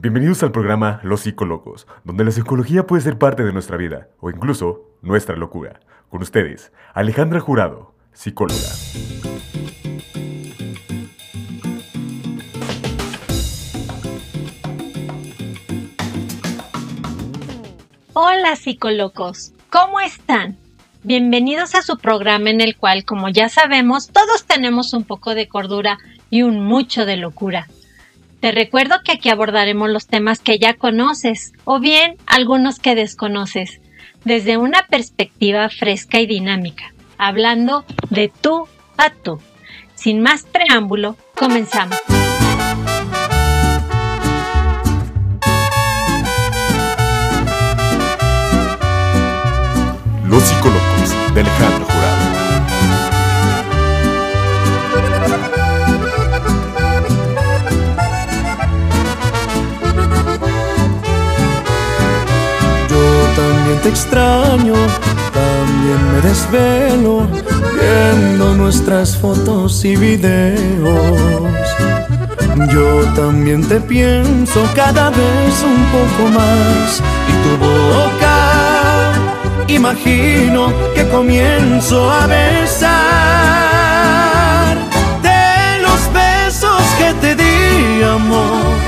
Bienvenidos al programa Los Psicolocos, donde la psicología puede ser parte de nuestra vida o incluso nuestra locura. Con ustedes, Alejandra Jurado, psicóloga. Hola psicolocos, ¿cómo están? Bienvenidos a su programa en el cual, como ya sabemos, todos tenemos un poco de cordura y un mucho de locura. Te recuerdo que aquí abordaremos los temas que ya conoces o bien algunos que desconoces, desde una perspectiva fresca y dinámica, hablando de tú a tú. Sin más preámbulo, comenzamos. Los Psicólogos de Alejandro también te extraño, también me desvelo viendo nuestras fotos y videos. Yo también te pienso cada vez un poco más y tu boca imagino que comienzo a besar de los besos que te di amor.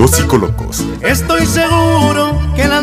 Los Psicólogos. Estoy seguro que en las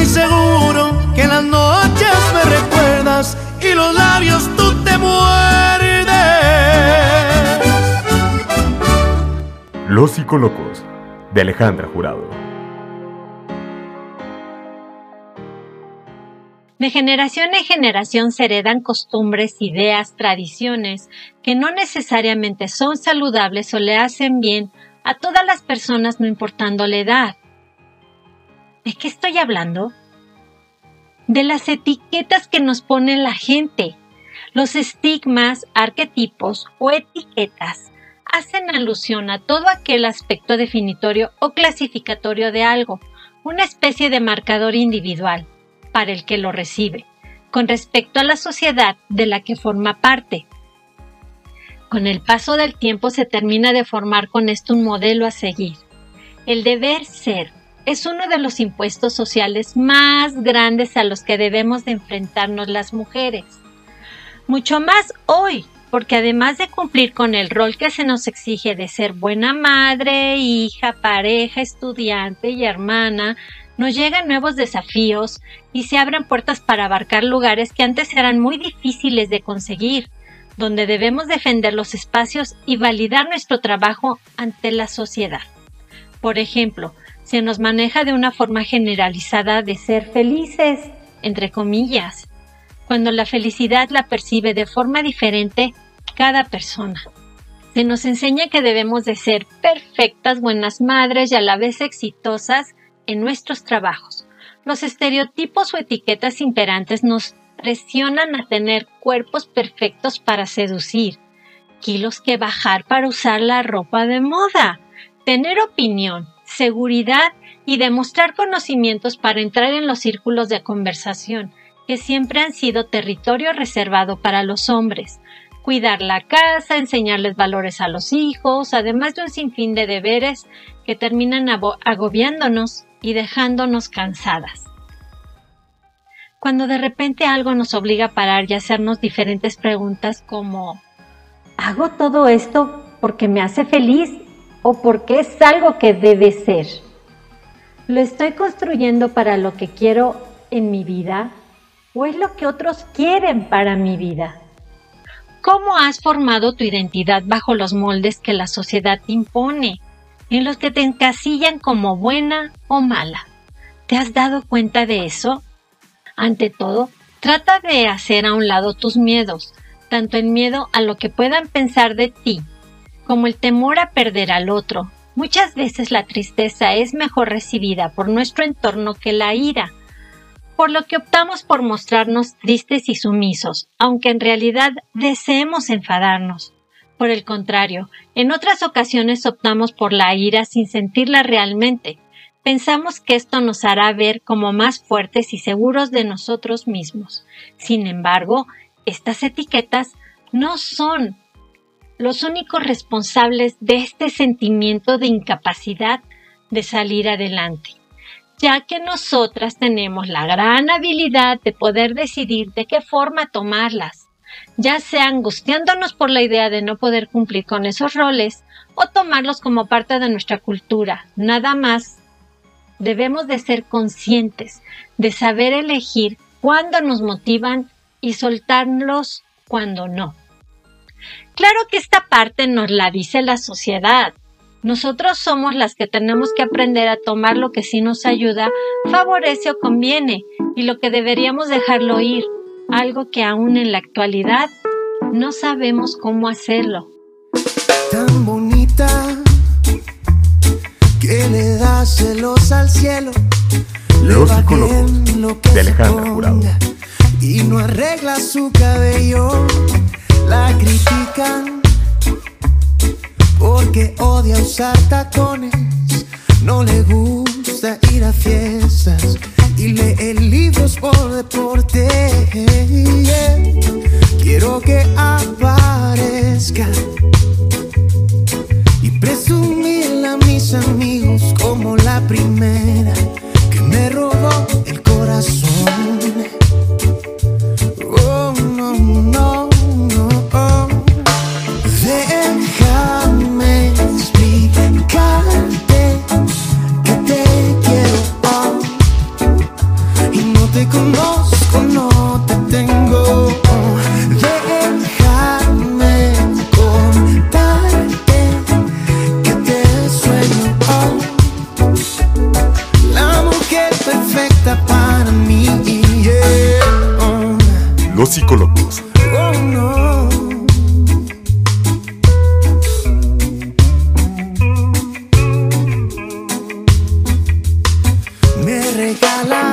Estoy seguro que en las noches me recuerdas y los labios tú te muerdes. Los Psicólogos de Alejandra Jurado. De generación en generación se heredan costumbres, ideas, tradiciones que no necesariamente son saludables o le hacen bien a todas las personas no importando la edad. ¿De qué estoy hablando? De las etiquetas que nos pone la gente. Los estigmas, arquetipos o etiquetas hacen alusión a todo aquel aspecto definitorio o clasificatorio de algo, una especie de marcador individual para el que lo recibe, con respecto a la sociedad de la que forma parte. Con el paso del tiempo se termina de formar con esto un modelo a seguir. El deber ser es uno de los impuestos sociales más grandes a los que debemos de enfrentarnos las mujeres. Mucho más hoy, porque además de cumplir con el rol que se nos exige de ser buena madre, hija, pareja, estudiante y hermana, nos llegan nuevos desafíos y se abren puertas para abarcar lugares que antes eran muy difíciles de conseguir, donde debemos defender los espacios y validar nuestro trabajo ante la sociedad. Por ejemplo, se nos maneja de una forma generalizada de ser felices, entre comillas, cuando la felicidad la percibe de forma diferente cada persona. Se nos enseña que debemos de ser perfectas, buenas madres y a la vez exitosas en nuestros trabajos. Los estereotipos o etiquetas imperantes nos presionan a tener cuerpos perfectos para seducir, kilos que bajar para usar la ropa de moda, tener opinión, seguridad y demostrar conocimientos para entrar en los círculos de conversación, que siempre han sido territorio reservado para los hombres, cuidar la casa, enseñarles valores a los hijos, además de un sinfín de deberes que terminan agobiándonos y dejándonos cansadas. Cuando de repente algo nos obliga a parar y hacernos diferentes preguntas como ¿hago todo esto porque me hace feliz o porque es algo que debe ser? ¿Lo estoy construyendo para lo que quiero en mi vida o es lo que otros quieren para mi vida? ¿Cómo has formado tu identidad bajo los moldes que la sociedad te impone, en los que te encasillan como buena o mala? ¿Te has dado cuenta de eso? Ante todo, trata de hacer a un lado tus miedos, tanto el miedo a lo que puedan pensar de ti, como el temor a perder al otro. Muchas veces la tristeza es mejor recibida por nuestro entorno que la ira, por lo que optamos por mostrarnos tristes y sumisos, aunque en realidad deseemos enfadarnos. Por el contrario, en otras ocasiones optamos por la ira sin sentirla realmente. Pensamos que esto nos hará ver como más fuertes y seguros de nosotros mismos. Sin embargo, estas etiquetas no son los únicos responsables de este sentimiento de incapacidad de salir adelante ya que nosotras tenemos la gran habilidad de poder decidir de qué forma tomarlas, ya sea angustiándonos por la idea de no poder cumplir con esos roles o tomarlos como parte de nuestra cultura, nada más. Debemos de ser conscientes, de saber elegir cuándo nos motivan y soltarlos cuando no. Claro que esta parte nos la dice la sociedad, nosotros somos las que tenemos que aprender a tomar lo que sí nos ayuda, favorece o conviene y lo que deberíamos dejarlo ir, algo que aún en la actualidad no sabemos cómo hacerlo. Tan bonita que le da celos al cielo. Los psicólogos de Alejandra Jurado. Y no arregla su cabello, la critican porque odia usar tacones, no le gusta ir a fiestas y lee libros por deporte. Quiero que aparezca y presumirle a mis amigos como la primera que me robó el think I lied.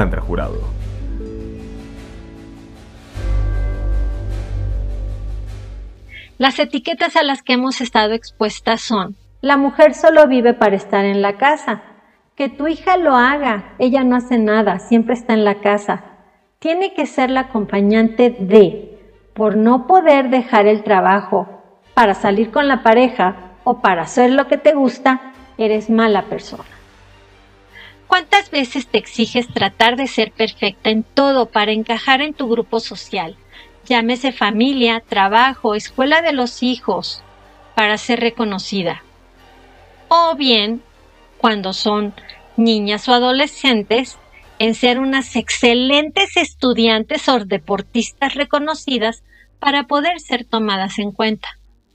Alejandra Jurado. Las etiquetas a las que hemos estado expuestas son, la mujer solo vive para estar en la casa, que tu hija lo haga, ella no hace nada, siempre está en la casa, tiene que ser la acompañante de, por no poder dejar el trabajo para salir con la pareja o para hacer lo que te gusta, eres mala persona. ¿Cuántas veces te exiges tratar de ser perfecta en todo para encajar en tu grupo social? llámese familia, trabajo, escuela de los hijos, para ser reconocida. O bien, cuando son niñas o adolescentes, en ser unas excelentes estudiantes o deportistas reconocidas para poder ser tomadas en cuenta.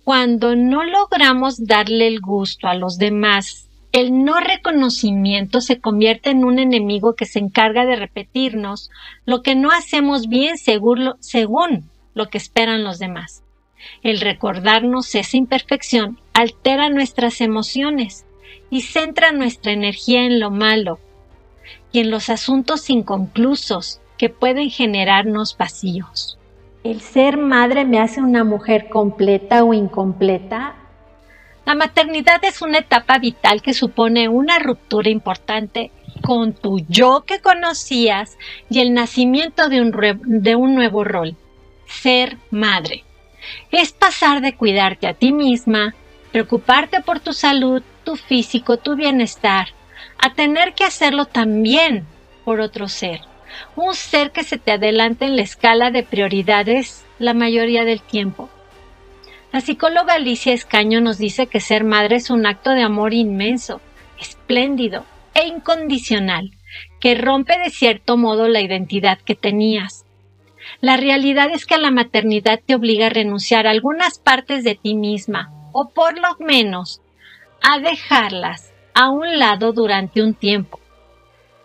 Cuando no logramos darle el gusto a los demás, el no reconocimiento se convierte en un enemigo que se encarga de repetirnos lo que no hacemos bien según lo, que esperan los demás. El recordarnos esa imperfección altera nuestras emociones y centra nuestra energía en lo malo y en los asuntos inconclusos que pueden generarnos vacíos. ¿El ser madre me hace una mujer completa o incompleta? La maternidad es una etapa vital que supone una ruptura importante con tu yo que conocías y el nacimiento de un, de un nuevo rol ser madre. Es pasar de cuidarte a ti misma, preocuparte por tu salud, tu físico, tu bienestar, a tener que hacerlo también por otro ser. Un ser que se te adelanta en la escala de prioridades la mayoría del tiempo. La psicóloga Alicia Escaño nos dice que ser madre es un acto de amor inmenso, espléndido e incondicional, que rompe de cierto modo la identidad que tenías, la realidad es que la maternidad te obliga a renunciar a algunas partes de ti misma, o por lo menos a dejarlas a un lado durante un tiempo.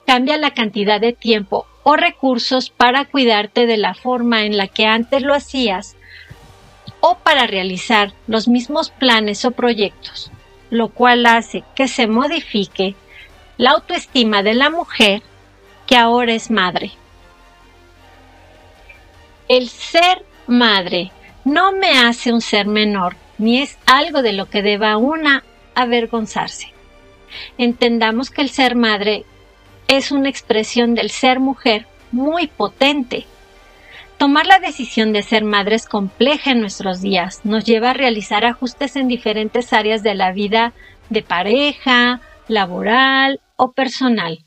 Cambia la cantidad de tiempo o recursos para cuidarte de la forma en la que antes lo hacías o para realizar los mismos planes o proyectos, lo cual hace que se modifique la autoestima de la mujer que ahora es madre. El ser madre no me hace un ser menor, ni es algo de lo que deba una avergonzarse. Entendamos que el ser madre es una expresión del ser mujer muy potente. Tomar la decisión de ser madre es compleja en nuestros días, nos lleva a realizar ajustes en diferentes áreas de la vida de pareja, laboral o personal,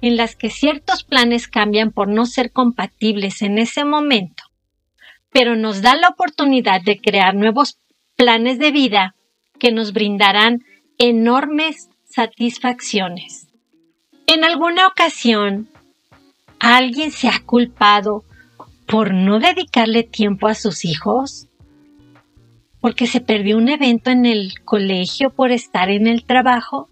en las que ciertos planes cambian por no ser compatibles en ese momento pero nos da la oportunidad de crear nuevos planes de vida que nos brindarán enormes satisfacciones. En alguna ocasión, ¿alguien se ha culpado por no dedicarle tiempo a sus hijos? ¿Porque se perdió un evento en el colegio por estar en el trabajo?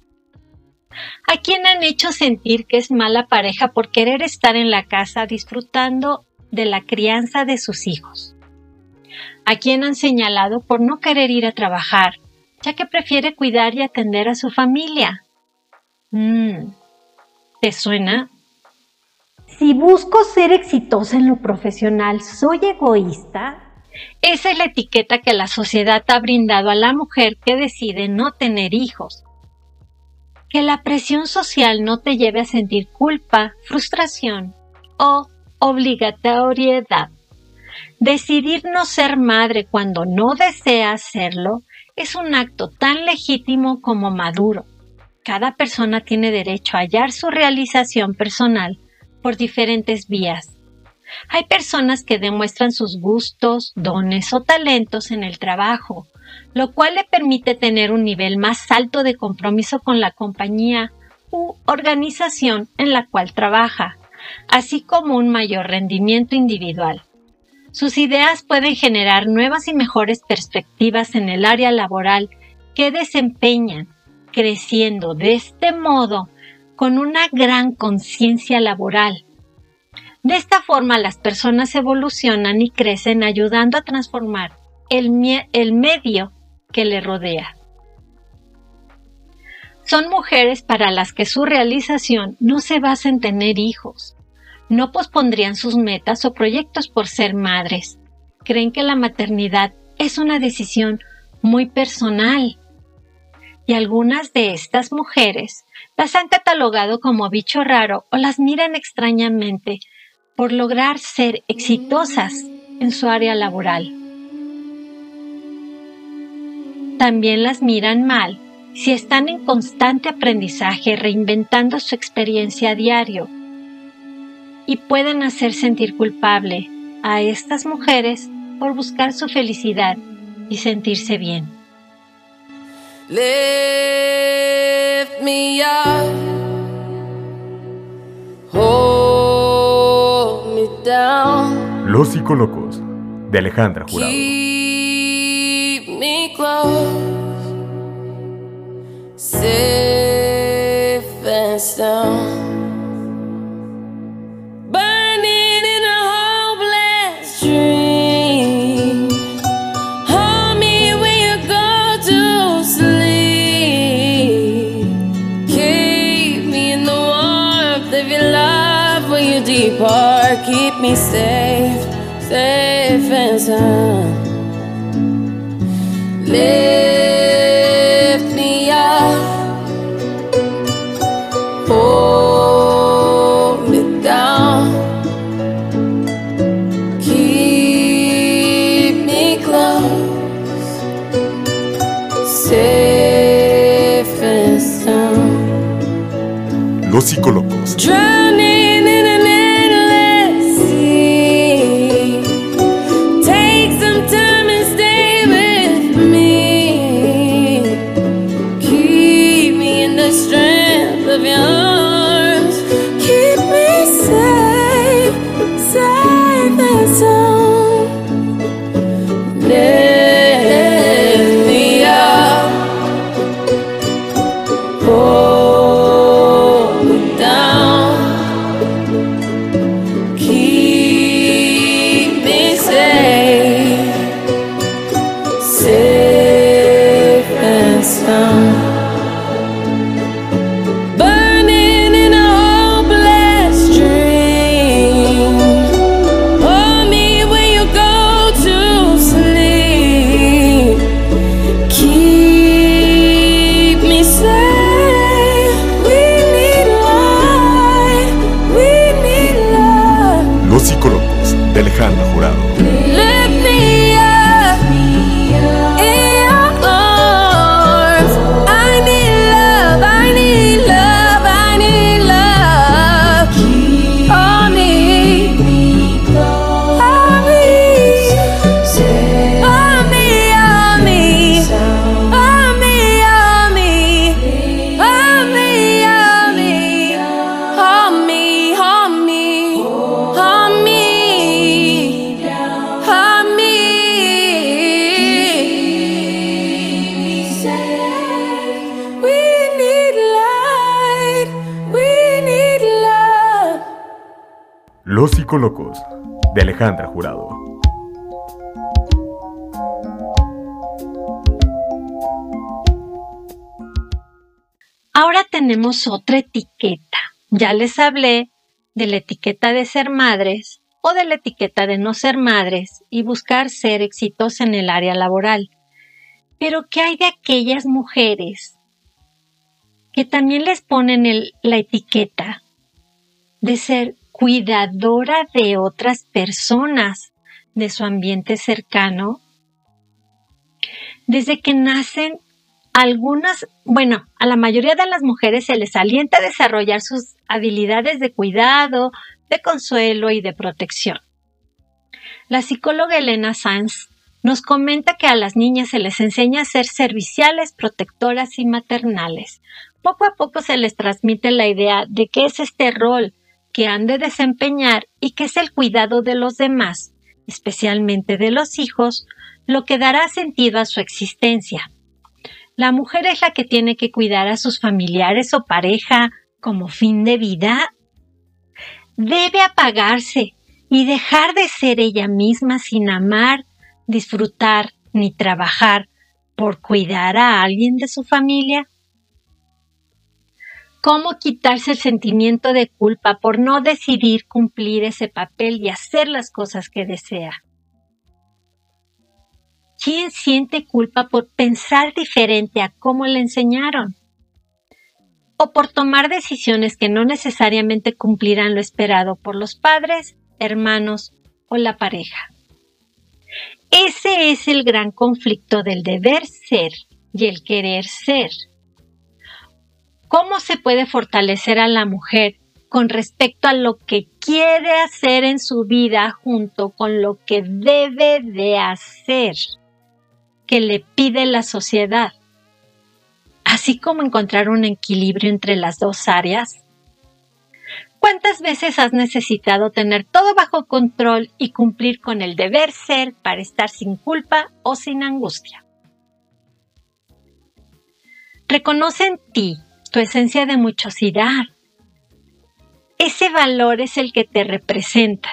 ¿A quién han hecho sentir que es mala pareja por querer estar en la casa disfrutando de la crianza de sus hijos, a quien han señalado por no querer ir a trabajar, ya que prefiere cuidar y atender a su familia. Mm, ¿Te suena? Si busco ser exitosa en lo profesional, ¿soy egoísta? Esa es la etiqueta que la sociedad ha brindado a la mujer que decide no tener hijos. Que la presión social no te lleve a sentir culpa, frustración o obligatoriedad. Decidir no ser madre cuando no desea hacerlo es un acto tan legítimo como maduro. Cada persona tiene derecho a hallar su realización personal por diferentes vías. Hay personas que demuestran sus gustos, dones o talentos en el trabajo, lo cual le permite tener un nivel más alto de compromiso con la compañía u organización en la cual trabaja así como un mayor rendimiento individual. Sus ideas pueden generar nuevas y mejores perspectivas en el área laboral que desempeñan, creciendo de este modo con una gran conciencia laboral. De esta forma las personas evolucionan y crecen ayudando a transformar el, el medio que le rodea. Son mujeres para las que su realización no se basa en tener hijos. No pospondrían sus metas o proyectos por ser madres. Creen que la maternidad es una decisión muy personal. Y algunas de estas mujeres las han catalogado como bicho raro o las miran extrañamente por lograr ser exitosas en su área laboral. También las miran mal si están en constante aprendizaje, reinventando su experiencia a diario, y pueden hacer sentir culpable a estas mujeres por buscar su felicidad y sentirse bien. Los psicólogos de Alejandra Jurado. safe and sound. Keep Jurado. Ahora tenemos otra etiqueta. Ya les hablé de la etiqueta de ser madres o de la etiqueta de no ser madres y buscar ser exitosa en el área laboral. Pero ¿qué hay de aquellas mujeres que también les ponen la etiqueta de ser cuidadora de otras personas, de su ambiente cercano. Desde que nacen, algunas, bueno, a la mayoría de las mujeres se les alienta a desarrollar sus habilidades de cuidado, de consuelo y de protección. La psicóloga Elena Sanz nos comenta que a las niñas se les enseña a ser serviciales, protectoras y maternales. Poco a poco se les transmite la idea de que es este rol que han de desempeñar y que es el cuidado de los demás, especialmente de los hijos, lo que dará sentido a su existencia. La mujer es la que tiene que cuidar a sus familiares o pareja como fin de vida. Debe apagarse y dejar de ser ella misma sin amar, disfrutar ni trabajar por cuidar a alguien de su familia. ¿Cómo quitarse el sentimiento de culpa por no decidir cumplir ese papel y hacer las cosas que desea? ¿Quién siente culpa por pensar diferente a cómo le enseñaron? O por tomar decisiones que no necesariamente cumplirán lo esperado por los padres, hermanos o la pareja. Ese es el gran conflicto del deber ser y el querer ser. ¿Cómo se puede fortalecer a la mujer con respecto a lo que quiere hacer en su vida junto con lo que debe de hacer? que le pide la sociedad, así como encontrar un equilibrio entre las dos áreas. ¿Cuántas veces has necesitado tener todo bajo control y cumplir con el deber ser para estar sin culpa o sin angustia? Reconoce en ti tu esencia de muchosidad. Ese valor es el que te representa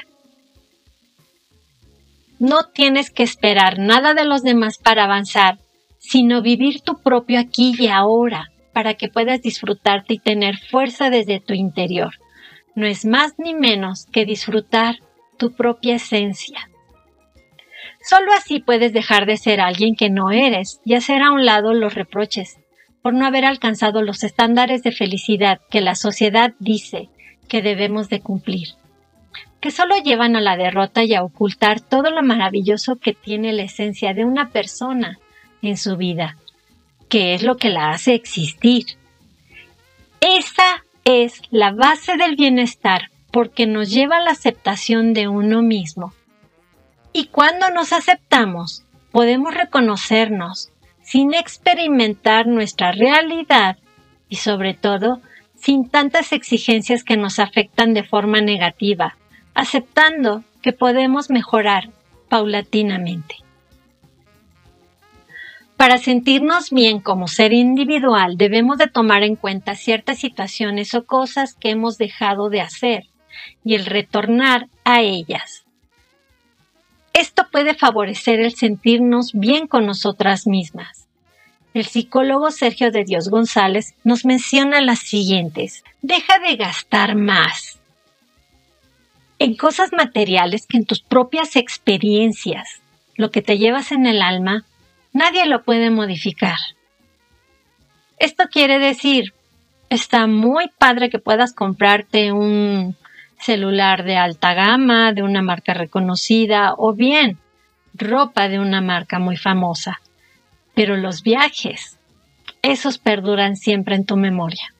no tienes que esperar nada de los demás para avanzar, sino vivir tu propio aquí y ahora para que puedas disfrutarte y tener fuerza desde tu interior. No es más ni menos que disfrutar tu propia esencia. Solo así puedes dejar de ser alguien que no eres y hacer a un lado los reproches por no haber alcanzado los estándares de felicidad que la sociedad dice que debemos de cumplir que solo llevan a la derrota y a ocultar todo lo maravilloso que tiene la esencia de una persona en su vida, que es lo que la hace existir. Esa es la base del bienestar porque nos lleva a la aceptación de uno mismo. Y cuando nos aceptamos, podemos reconocernos sin experimentar nuestra realidad y sobre todo sin tantas exigencias que nos afectan de forma negativa, aceptando que podemos mejorar paulatinamente. Para sentirnos bien como ser individual debemos de tomar en cuenta ciertas situaciones o cosas que hemos dejado de hacer y el retornar a ellas. Esto puede favorecer el sentirnos bien con nosotras mismas. El psicólogo Sergio de Dios González nos menciona las siguientes. Deja de gastar más en cosas materiales que en tus propias experiencias, lo que te llevas en el alma, nadie lo puede modificar. Esto quiere decir, está muy padre que puedas comprarte un celular de alta gama, de una marca reconocida, o bien ropa de una marca muy famosa. Pero los viajes, esos perduran siempre en tu memoria.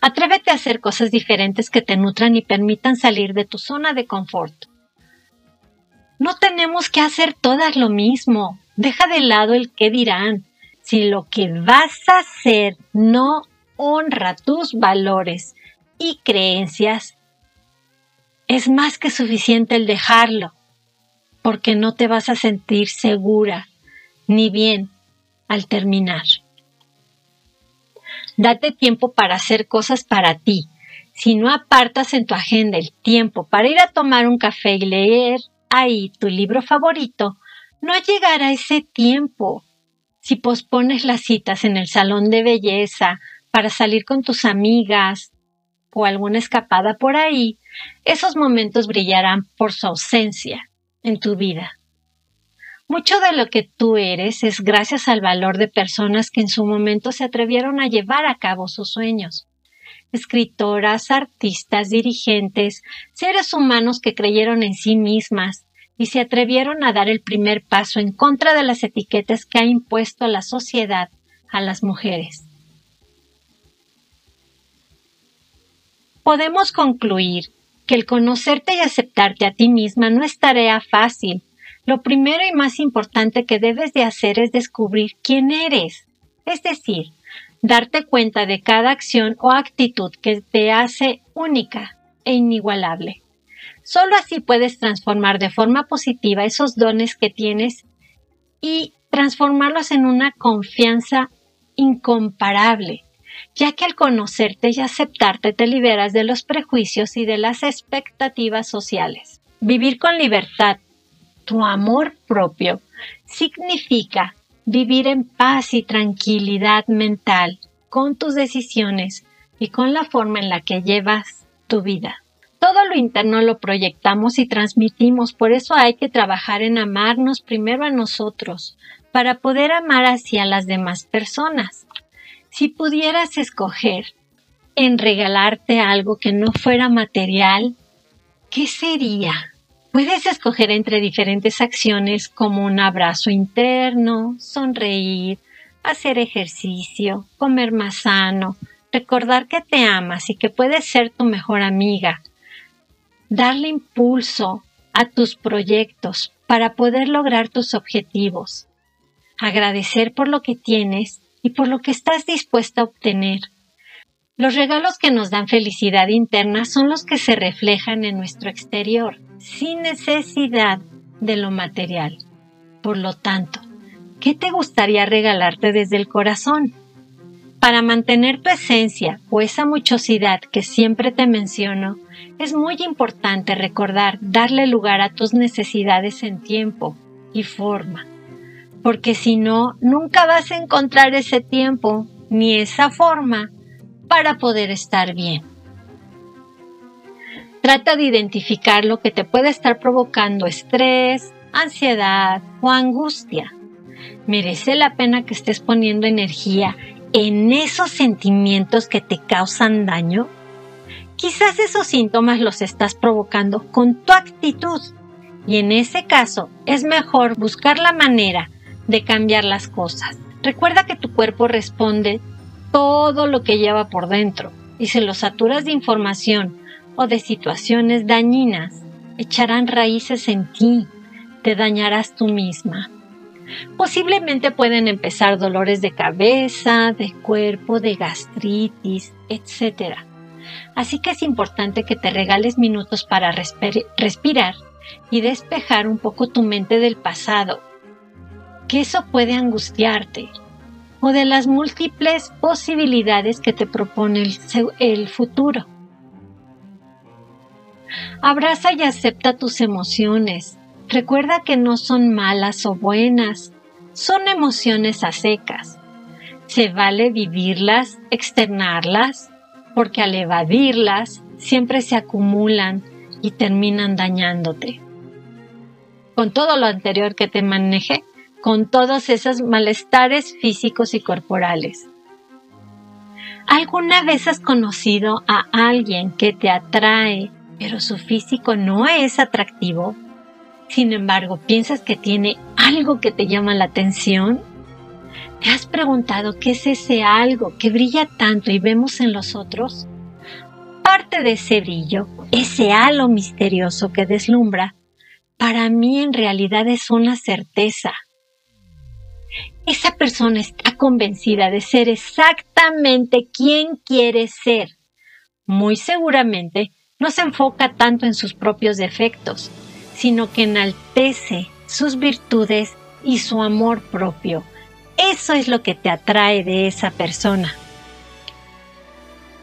Atrévete a hacer cosas diferentes que te nutran y permitan salir de tu zona de confort. No tenemos que hacer todas lo mismo. Deja de lado el qué dirán. Si lo que vas a hacer no honra tus valores y creencias, es más que suficiente el dejarlo, porque no te vas a sentir segura ni bien al terminar. Date tiempo para hacer cosas para ti. Si no apartas en tu agenda el tiempo para ir a tomar un café y leer ahí tu libro favorito, no llegará ese tiempo. Si pospones las citas en el salón de belleza para salir con tus amigas o alguna escapada por ahí, esos momentos brillarán por su ausencia en tu vida. Mucho de lo que tú eres es gracias al valor de personas que en su momento se atrevieron a llevar a cabo sus sueños. Escritoras, artistas, dirigentes, seres humanos que creyeron en sí mismas y se atrevieron a dar el primer paso en contra de las etiquetas que ha impuesto la sociedad a las mujeres. Podemos concluir que el conocerte y aceptarte a ti misma no es tarea fácil, lo primero y más importante que debes de hacer es descubrir quién eres, es decir, darte cuenta de cada acción o actitud que te hace única e inigualable. Solo así puedes transformar de forma positiva esos dones que tienes y transformarlos en una confianza incomparable, ya que al conocerte y aceptarte te liberas de los prejuicios y de las expectativas sociales. Vivir con libertad, tu amor propio, significa vivir en paz y tranquilidad mental con tus decisiones y con la forma en la que llevas tu vida. Todo lo interno lo proyectamos y transmitimos, por eso hay que trabajar en amarnos primero a nosotros, para poder amar hacia las demás personas. Si pudieras escoger en regalarte algo que no fuera material, ¿qué sería? Puedes escoger entre diferentes acciones como un abrazo interno, sonreír, hacer ejercicio, comer más sano, recordar que te amas y que puedes ser tu mejor amiga, darle impulso a tus proyectos para poder lograr tus objetivos, agradecer por lo que tienes y por lo que estás dispuesta a obtener. Los regalos que nos dan felicidad interna son los que se reflejan en nuestro exterior, sin necesidad de lo material. Por lo tanto, ¿qué te gustaría regalarte desde el corazón? Para mantener tu esencia o esa muchosidad que siempre te menciono, es muy importante recordar darle lugar a tus necesidades en tiempo y forma porque si no, nunca vas a encontrar ese tiempo ni esa forma para poder estar bien. Trata de identificar lo que te puede estar provocando estrés, ansiedad o angustia. ¿Merece la pena que estés poniendo energía en esos sentimientos que te causan daño? Quizás esos síntomas los estás provocando con tu actitud y en ese caso es mejor buscar la manera de cambiar las cosas. Recuerda que tu cuerpo responde todo lo que lleva por dentro y si lo saturas de información o de situaciones dañinas, echarán raíces en ti, te dañarás tú misma. Posiblemente pueden empezar dolores de cabeza, de cuerpo, de gastritis, etc. Así que es importante que te regales minutos para respirar y despejar un poco tu mente del pasado que eso puede angustiarte o de las múltiples posibilidades que te propone el, futuro. Abraza y acepta tus emociones. Recuerda que no son malas o buenas, son emociones a secas. Se vale vivirlas, externarlas, porque al evadirlas siempre se acumulan y terminan dañándote. Con todo lo anterior que te manejé, con todos esos malestares físicos y corporales. ¿Alguna vez has conocido a alguien que te atrae, pero su físico no es atractivo? Sin embargo, piensas que tiene algo que te llama la atención. ¿Te has preguntado qué es ese algo que brilla tanto y vemos en los otros? Parte de ese brillo, ese halo misterioso que deslumbra, para mí en realidad es una certeza, esa persona está convencida de ser exactamente quien quiere ser. Muy seguramente no se enfoca tanto en sus propios defectos, sino que enaltece sus virtudes y su amor propio. Eso es lo que te atrae de esa persona.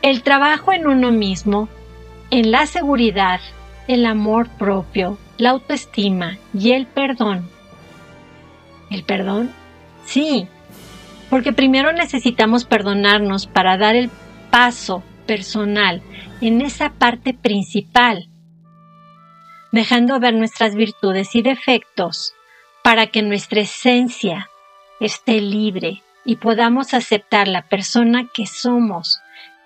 El trabajo en uno mismo, en la seguridad, el amor propio, la autoestima y el perdón. El perdón Sí, porque primero necesitamos perdonarnos para dar el paso personal en esa parte principal, dejando ver nuestras virtudes y defectos para que nuestra esencia esté libre y podamos aceptar la persona que somos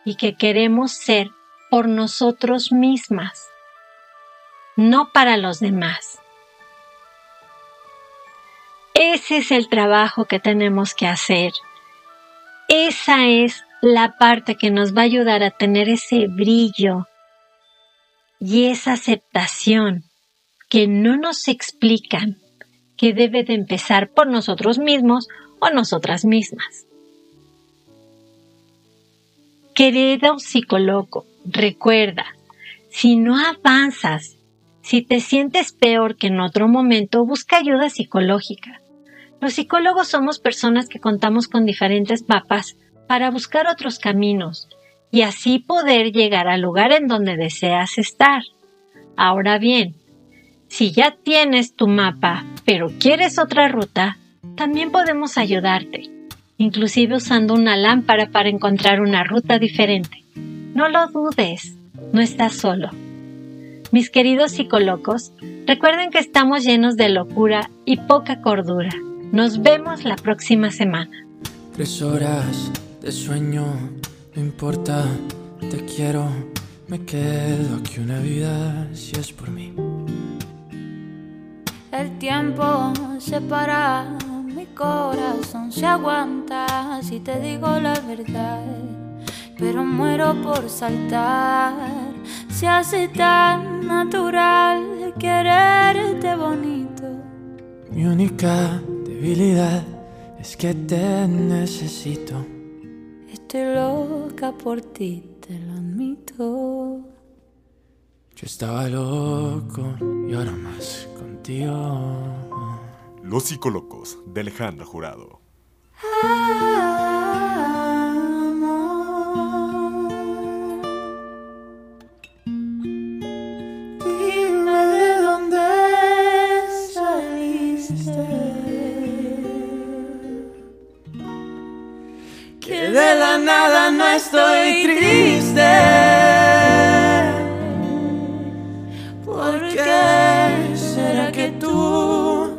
y que queremos ser por nosotros mismas, no para los demás. Ese es el trabajo que tenemos que hacer. Esa es la parte que nos va a ayudar a tener ese brillo y esa aceptación que no nos explican que debe de empezar por nosotros mismos o nosotras mismas. Querido psicólogo, recuerda, si no avanzas, si te sientes peor que en otro momento, busca ayuda psicológica. Los psicólogos somos personas que contamos con diferentes mapas para buscar otros caminos y así poder llegar al lugar en donde deseas estar. Ahora bien, si ya tienes tu mapa, pero quieres otra ruta, también podemos ayudarte, inclusive usando una lámpara para encontrar una ruta diferente. No lo dudes, no estás solo. Mis queridos psicólogos, recuerden que estamos llenos de locura y poca cordura. Nos vemos la próxima semana. Tres horas de sueño, no importa, te quiero, me quedo aquí una vida si es por mí. El tiempo se para, mi corazón se aguanta si te digo la verdad, pero muero por saltar. Se hace tan natural quererte bonito. Mi única debilidad es que te necesito. Estoy loca por ti, te lo admito. Yo estaba loco y ahora más contigo. Los psicólogos de Alejandra Jurado. Dime nada no estoy triste. ¿Por qué será que tú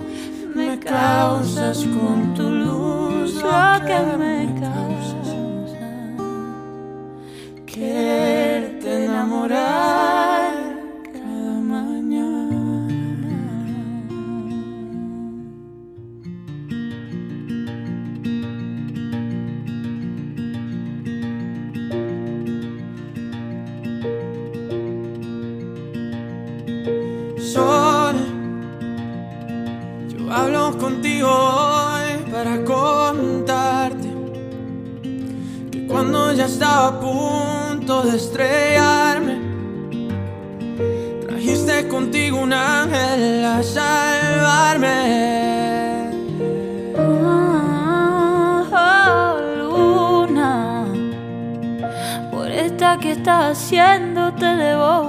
me causas con tu luz Lo que me causa. Quererte enamorar a punto de estrellarme, trajiste contigo un ángel a salvarme. Oh, luna, por esta que estás haciendo te debo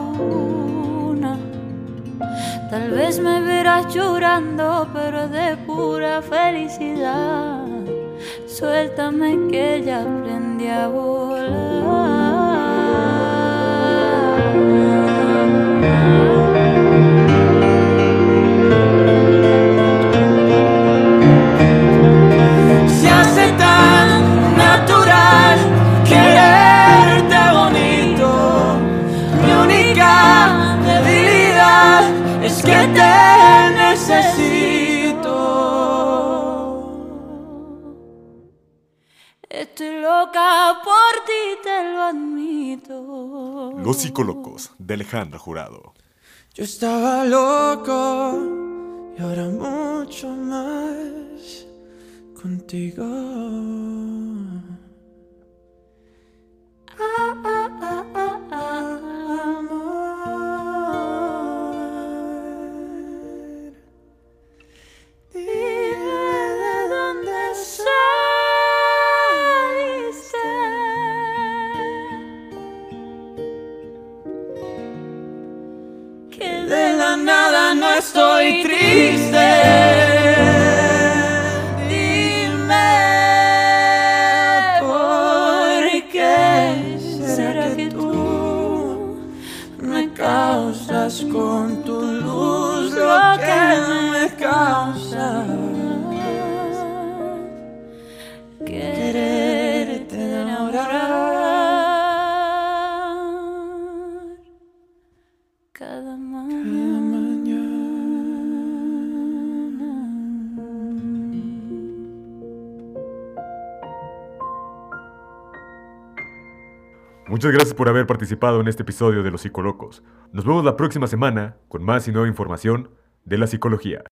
una. Tal vez me verás llorando, pero de pura felicidad. Suéltame que ya aprendí a admito. Los psicólogos de Alejandra Jurado. Yo estaba loco y ahora mucho más contigo. Amor, gracias por haber participado en este episodio de Los Psicolocos. Nos vemos la próxima semana con más y nueva información de la psicología.